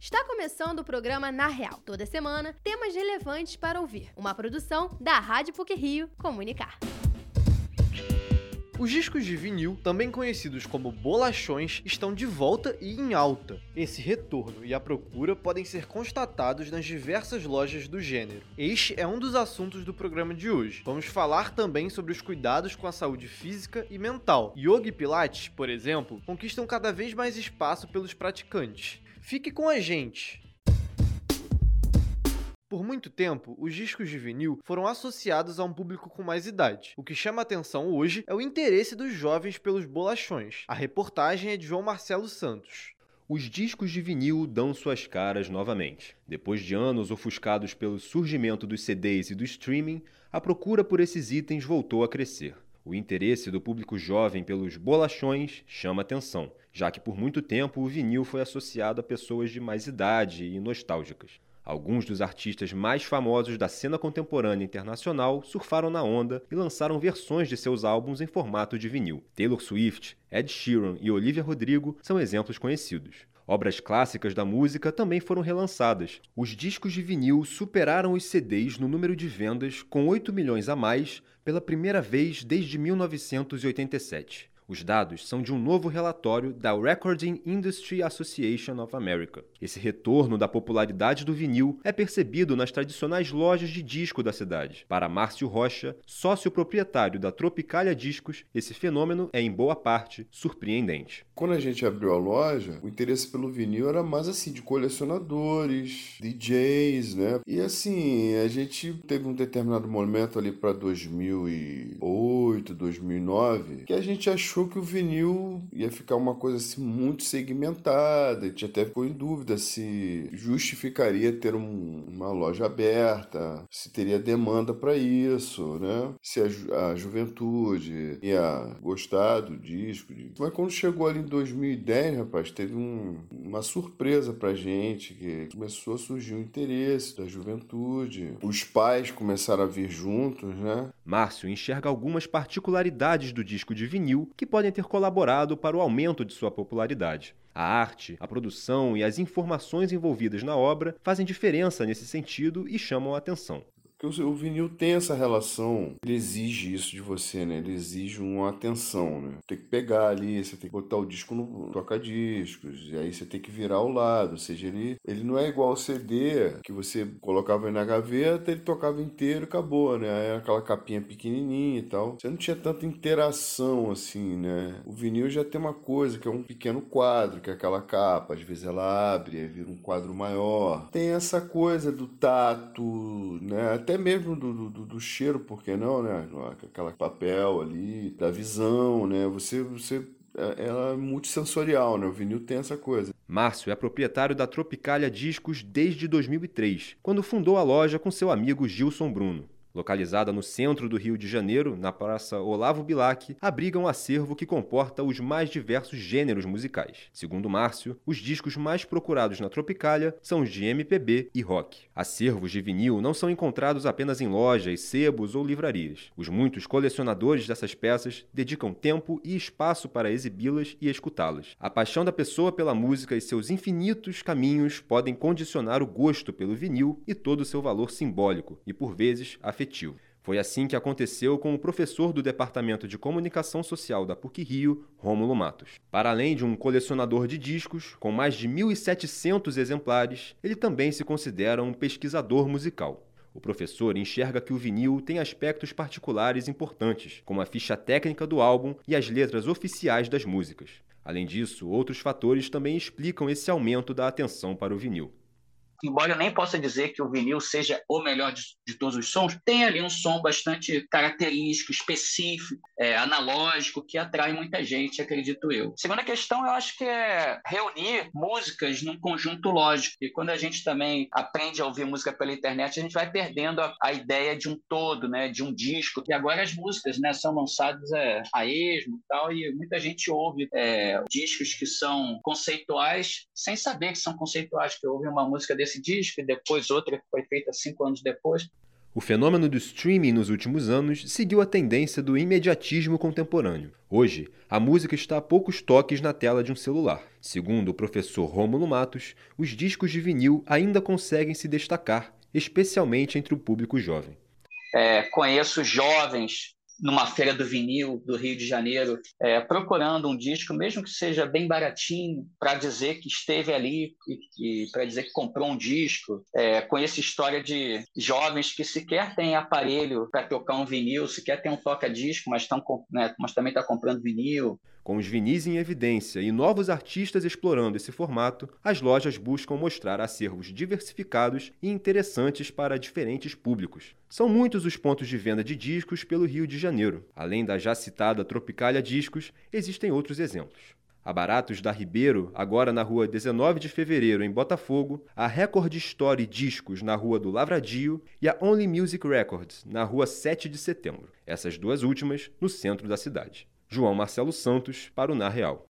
Está começando o programa Na Real. Toda semana, temas relevantes para ouvir. Uma produção da Rádio PUC Rio Comunicar. Os discos de vinil, também conhecidos como bolachões, estão de volta e em alta. Esse retorno e a procura podem ser constatados nas diversas lojas do gênero. Este é um dos assuntos do programa de hoje. Vamos falar também sobre os cuidados com a saúde física e mental. Yoga e Pilates, por exemplo, conquistam cada vez mais espaço pelos praticantes. Fique com a gente! Por muito tempo, os discos de vinil foram associados a um público com mais idade. O que chama atenção hoje é o interesse dos jovens pelos bolachões. A reportagem é de João Marcelo Santos. Os discos de vinil dão suas caras novamente. Depois de anos ofuscados pelo surgimento dos CDs e do streaming, a procura por esses itens voltou a crescer. O interesse do público jovem pelos bolachões chama atenção, já que por muito tempo o vinil foi associado a pessoas de mais idade e nostálgicas. Alguns dos artistas mais famosos da cena contemporânea internacional surfaram na onda e lançaram versões de seus álbuns em formato de vinil. Taylor Swift, Ed Sheeran e Olivia Rodrigo são exemplos conhecidos. Obras clássicas da música também foram relançadas. Os discos de vinil superaram os CDs no número de vendas, com 8 milhões a mais, pela primeira vez desde 1987. Os dados são de um novo relatório da Recording Industry Association of America. Esse retorno da popularidade do vinil é percebido nas tradicionais lojas de disco da cidade. Para Márcio Rocha, sócio proprietário da Tropicalia Discos, esse fenômeno é em boa parte surpreendente. Quando a gente abriu a loja, o interesse pelo vinil era mais assim de colecionadores, DJs, né? E assim, a gente teve um determinado momento ali para 2008, 2009, que a gente achou achou que o vinil ia ficar uma coisa assim muito segmentada. A gente até ficou em dúvida se justificaria ter um, uma loja aberta, se teria demanda para isso, né? Se a, ju a, juventude ia gostar do disco. De... Mas quando chegou ali em 2010, rapaz, teve um, uma surpresa pra gente, que começou a surgir o interesse da juventude. Os pais começaram a vir juntos, né? Márcio enxerga algumas particularidades do disco de vinil que podem ter colaborado para o aumento de sua popularidade. A arte, a produção e as informações envolvidas na obra fazem diferença nesse sentido e chamam a atenção. Porque o vinil tem essa relação, ele exige isso de você, né? Ele exige uma atenção, né? Tem que pegar ali, você tem que botar o disco no toca-discos, e aí você tem que virar ao lado, ou seja, ele, ele não é igual ao CD, que você colocava na gaveta, ele tocava inteiro e acabou, né? Aí aquela capinha pequenininha e tal. Você não tinha tanta interação assim, né? O vinil já tem uma coisa, que é um pequeno quadro, que é aquela capa, às vezes ela abre, aí vira um quadro maior. Tem essa coisa do tato, né? Até mesmo do, do, do cheiro, por que não, né? Aquela papel ali, da visão, né? Você, você é, ela é multissensorial, né? O vinil tem essa coisa. Márcio é proprietário da Tropicalia Discos desde 2003, quando fundou a loja com seu amigo Gilson Bruno. Localizada no centro do Rio de Janeiro, na Praça Olavo Bilac, abriga um acervo que comporta os mais diversos gêneros musicais. Segundo Márcio, os discos mais procurados na Tropicália são os de MPB e rock. Acervos de vinil não são encontrados apenas em lojas, sebos ou livrarias. Os muitos colecionadores dessas peças dedicam tempo e espaço para exibi-las e escutá-las. A paixão da pessoa pela música e seus infinitos caminhos podem condicionar o gosto pelo vinil e todo o seu valor simbólico, e por vezes a afetivo. Foi assim que aconteceu com o professor do Departamento de Comunicação Social da PUC-Rio, Rômulo Matos. Para além de um colecionador de discos, com mais de 1.700 exemplares, ele também se considera um pesquisador musical. O professor enxerga que o vinil tem aspectos particulares importantes, como a ficha técnica do álbum e as letras oficiais das músicas. Além disso, outros fatores também explicam esse aumento da atenção para o vinil embora eu nem possa dizer que o vinil seja o melhor de, de todos os sons, tem ali um som bastante característico, específico, é, analógico, que atrai muita gente, acredito eu. Segunda questão, eu acho que é reunir músicas num conjunto lógico. E quando a gente também aprende a ouvir música pela internet, a gente vai perdendo a, a ideia de um todo, né, de um disco. E agora as músicas né, são lançadas é, a esmo e tal, e muita gente ouve é, discos que são conceituais sem saber que são conceituais, que ouve uma música desse esse disco e depois outra que foi feita cinco anos depois. O fenômeno do streaming nos últimos anos seguiu a tendência do imediatismo contemporâneo. Hoje, a música está a poucos toques na tela de um celular. Segundo o professor Rômulo Matos, os discos de vinil ainda conseguem se destacar, especialmente entre o público jovem. É, conheço jovens numa feira do vinil do Rio de Janeiro, é, procurando um disco, mesmo que seja bem baratinho, para dizer que esteve ali e, e para dizer que comprou um disco. É, conheço história de jovens que sequer têm aparelho para tocar um vinil, sequer tem um toca-disco, mas, né, mas também está comprando vinil. Com os vinis em evidência e novos artistas explorando esse formato, as lojas buscam mostrar acervos diversificados e interessantes para diferentes públicos. São muitos os pontos de venda de discos pelo Rio de Janeiro. Além da já citada Tropicália Discos, existem outros exemplos. A Baratos da Ribeiro, agora na rua 19 de fevereiro, em Botafogo, a Record Story Discos, na rua do Lavradio, e a Only Music Records, na rua 7 de setembro. Essas duas últimas no centro da cidade. João Marcelo Santos, para o Na Real.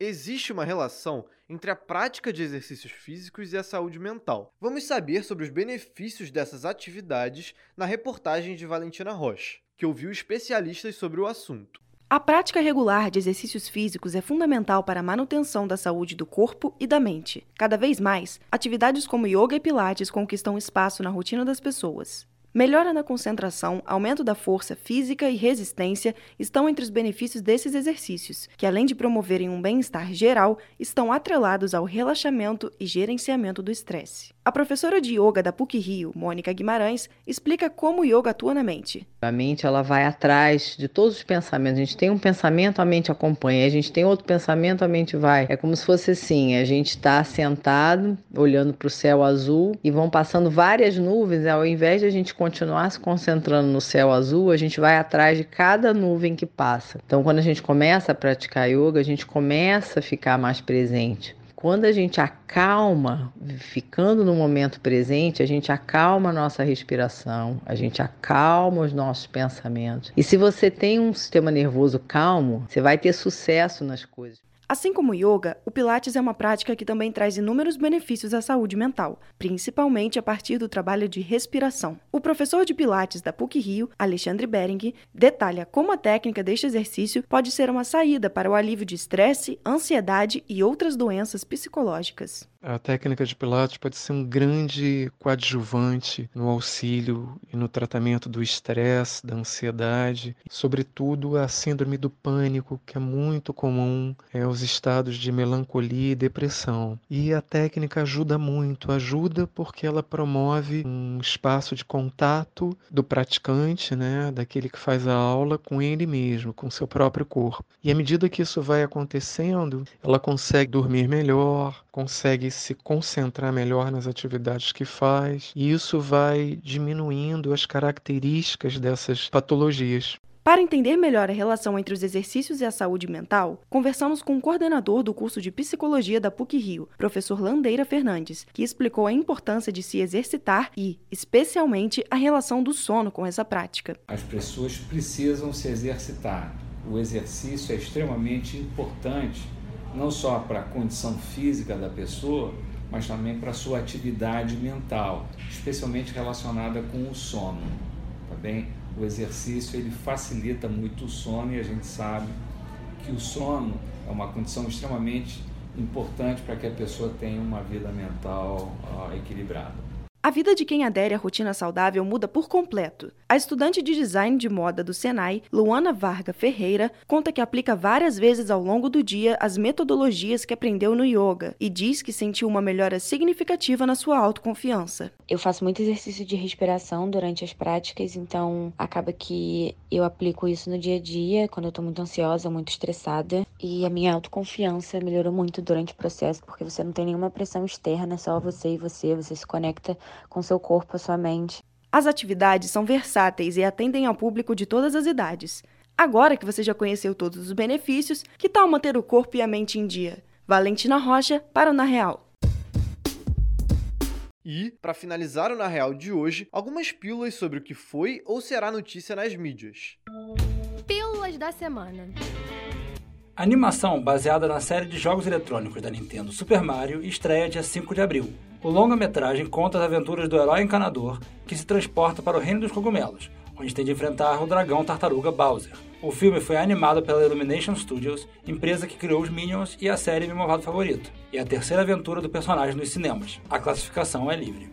Existe uma relação entre a prática de exercícios físicos e a saúde mental. Vamos saber sobre os benefícios dessas atividades na reportagem de Valentina Rocha, que ouviu especialistas sobre o assunto. A prática regular de exercícios físicos é fundamental para a manutenção da saúde do corpo e da mente. Cada vez mais, atividades como yoga e pilates conquistam espaço na rotina das pessoas. Melhora na concentração, aumento da força física e resistência estão entre os benefícios desses exercícios, que além de promoverem um bem-estar geral, estão atrelados ao relaxamento e gerenciamento do estresse. A professora de yoga da PUC Rio, Mônica Guimarães, explica como o yoga atua na mente. A mente ela vai atrás de todos os pensamentos. A gente tem um pensamento, a mente acompanha. A gente tem outro pensamento, a mente vai. É como se fosse assim: a gente está sentado, olhando para o céu azul e vão passando várias nuvens. Ao invés de a gente continuar se concentrando no céu azul, a gente vai atrás de cada nuvem que passa. Então, quando a gente começa a praticar yoga, a gente começa a ficar mais presente. Quando a gente acalma, ficando no momento presente, a gente acalma a nossa respiração, a gente acalma os nossos pensamentos. E se você tem um sistema nervoso calmo, você vai ter sucesso nas coisas. Assim como o yoga, o Pilates é uma prática que também traz inúmeros benefícios à saúde mental, principalmente a partir do trabalho de respiração. O professor de Pilates da PUC Rio, Alexandre Bering, detalha como a técnica deste exercício pode ser uma saída para o alívio de estresse, ansiedade e outras doenças psicológicas. A técnica de Pilates pode ser um grande coadjuvante no auxílio e no tratamento do estresse, da ansiedade, sobretudo a síndrome do pânico, que é muito comum é, os estados de melancolia e depressão. E a técnica ajuda muito, ajuda porque ela promove um espaço de contato do praticante, né, daquele que faz a aula com ele mesmo, com seu próprio corpo. E à medida que isso vai acontecendo, ela consegue dormir melhor, consegue se concentrar melhor nas atividades que faz, e isso vai diminuindo as características dessas patologias. Para entender melhor a relação entre os exercícios e a saúde mental, conversamos com o coordenador do curso de Psicologia da PUC Rio, professor Landeira Fernandes, que explicou a importância de se exercitar e, especialmente, a relação do sono com essa prática. As pessoas precisam se exercitar. O exercício é extremamente importante não só para a condição física da pessoa, mas também para a sua atividade mental, especialmente relacionada com o sono. Tá bem? O exercício ele facilita muito o sono e a gente sabe que o sono é uma condição extremamente importante para que a pessoa tenha uma vida mental uh, equilibrada. A vida de quem adere à rotina saudável muda por completo. A estudante de design de moda do Senai, Luana Varga Ferreira, conta que aplica várias vezes ao longo do dia as metodologias que aprendeu no yoga e diz que sentiu uma melhora significativa na sua autoconfiança. Eu faço muito exercício de respiração durante as práticas, então acaba que eu aplico isso no dia a dia, quando eu tô muito ansiosa, muito estressada, e a minha autoconfiança melhorou muito durante o processo, porque você não tem nenhuma pressão externa, é só você e você, você se conecta com seu corpo, a sua mente. As atividades são versáteis e atendem ao público de todas as idades. Agora que você já conheceu todos os benefícios, que tal manter o corpo e a mente em dia? Valentina Rocha para o Na Real. E, para finalizar o Na Real de hoje, algumas pílulas sobre o que foi ou será notícia nas mídias. Pílulas da semana. A animação, baseada na série de jogos eletrônicos da Nintendo Super Mario, estreia dia 5 de abril. O longa-metragem conta as aventuras do herói encanador que se transporta para o Reino dos Cogumelos, onde tem de enfrentar o dragão tartaruga Bowser. O filme foi animado pela Illumination Studios, empresa que criou os Minions e a série Meu Movado Favorito, e a terceira aventura do personagem nos cinemas. A classificação é livre.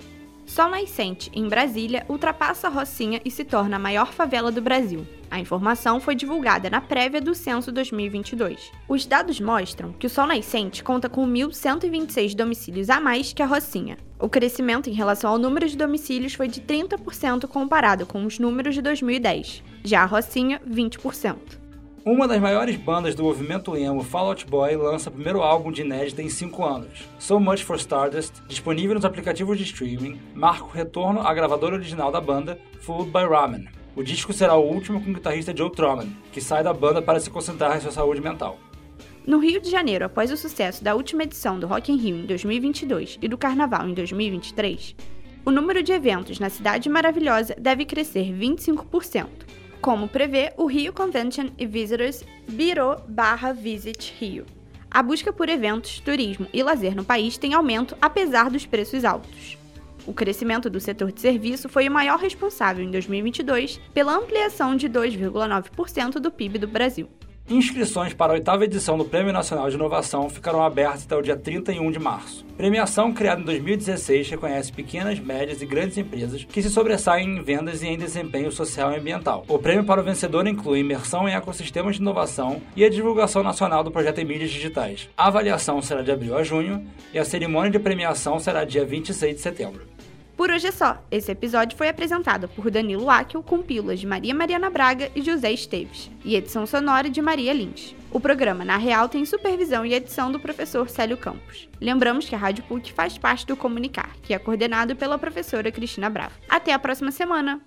Sol Nascente, em Brasília, ultrapassa Rocinha e se torna a maior favela do Brasil. A informação foi divulgada na prévia do censo 2022. Os dados mostram que o Sol Nascente conta com 1.126 domicílios a mais que a Rocinha. O crescimento em relação ao número de domicílios foi de 30% comparado com os números de 2010. Já a Rocinha, 20%. Uma das maiores bandas do movimento emo, Fall Out Boy, lança o primeiro álbum de inédita em 5 anos. So Much for Stardust, disponível nos aplicativos de streaming, marca o retorno à gravadora original da banda, Fooled by Ramen. O disco será o último com o guitarrista Joe Troman, que sai da banda para se concentrar em sua saúde mental. No Rio de Janeiro, após o sucesso da última edição do Rock in Rio em 2022 e do Carnaval em 2023, o número de eventos na cidade maravilhosa deve crescer 25%, como prevê o Rio Convention e Visitors Bureau barra Visit Rio. A busca por eventos, turismo e lazer no país tem aumento apesar dos preços altos. O crescimento do setor de serviço foi o maior responsável em 2022 pela ampliação de 2,9% do PIB do Brasil. Inscrições para a oitava edição do Prêmio Nacional de Inovação ficarão abertas até o dia 31 de março. Premiação criada em 2016 reconhece pequenas, médias e grandes empresas que se sobressaem em vendas e em desempenho social e ambiental. O prêmio para o vencedor inclui imersão em ecossistemas de inovação e a divulgação nacional do projeto em mídias digitais. A avaliação será de abril a junho e a cerimônia de premiação será dia 26 de setembro. Por hoje é só. Esse episódio foi apresentado por Danilo Áquil com pílulas de Maria Mariana Braga e José Esteves, e edição sonora de Maria Lins. O programa Na Real tem supervisão e edição do professor Célio Campos. Lembramos que a Rádio PUC faz parte do Comunicar, que é coordenado pela professora Cristina Bravo. Até a próxima semana!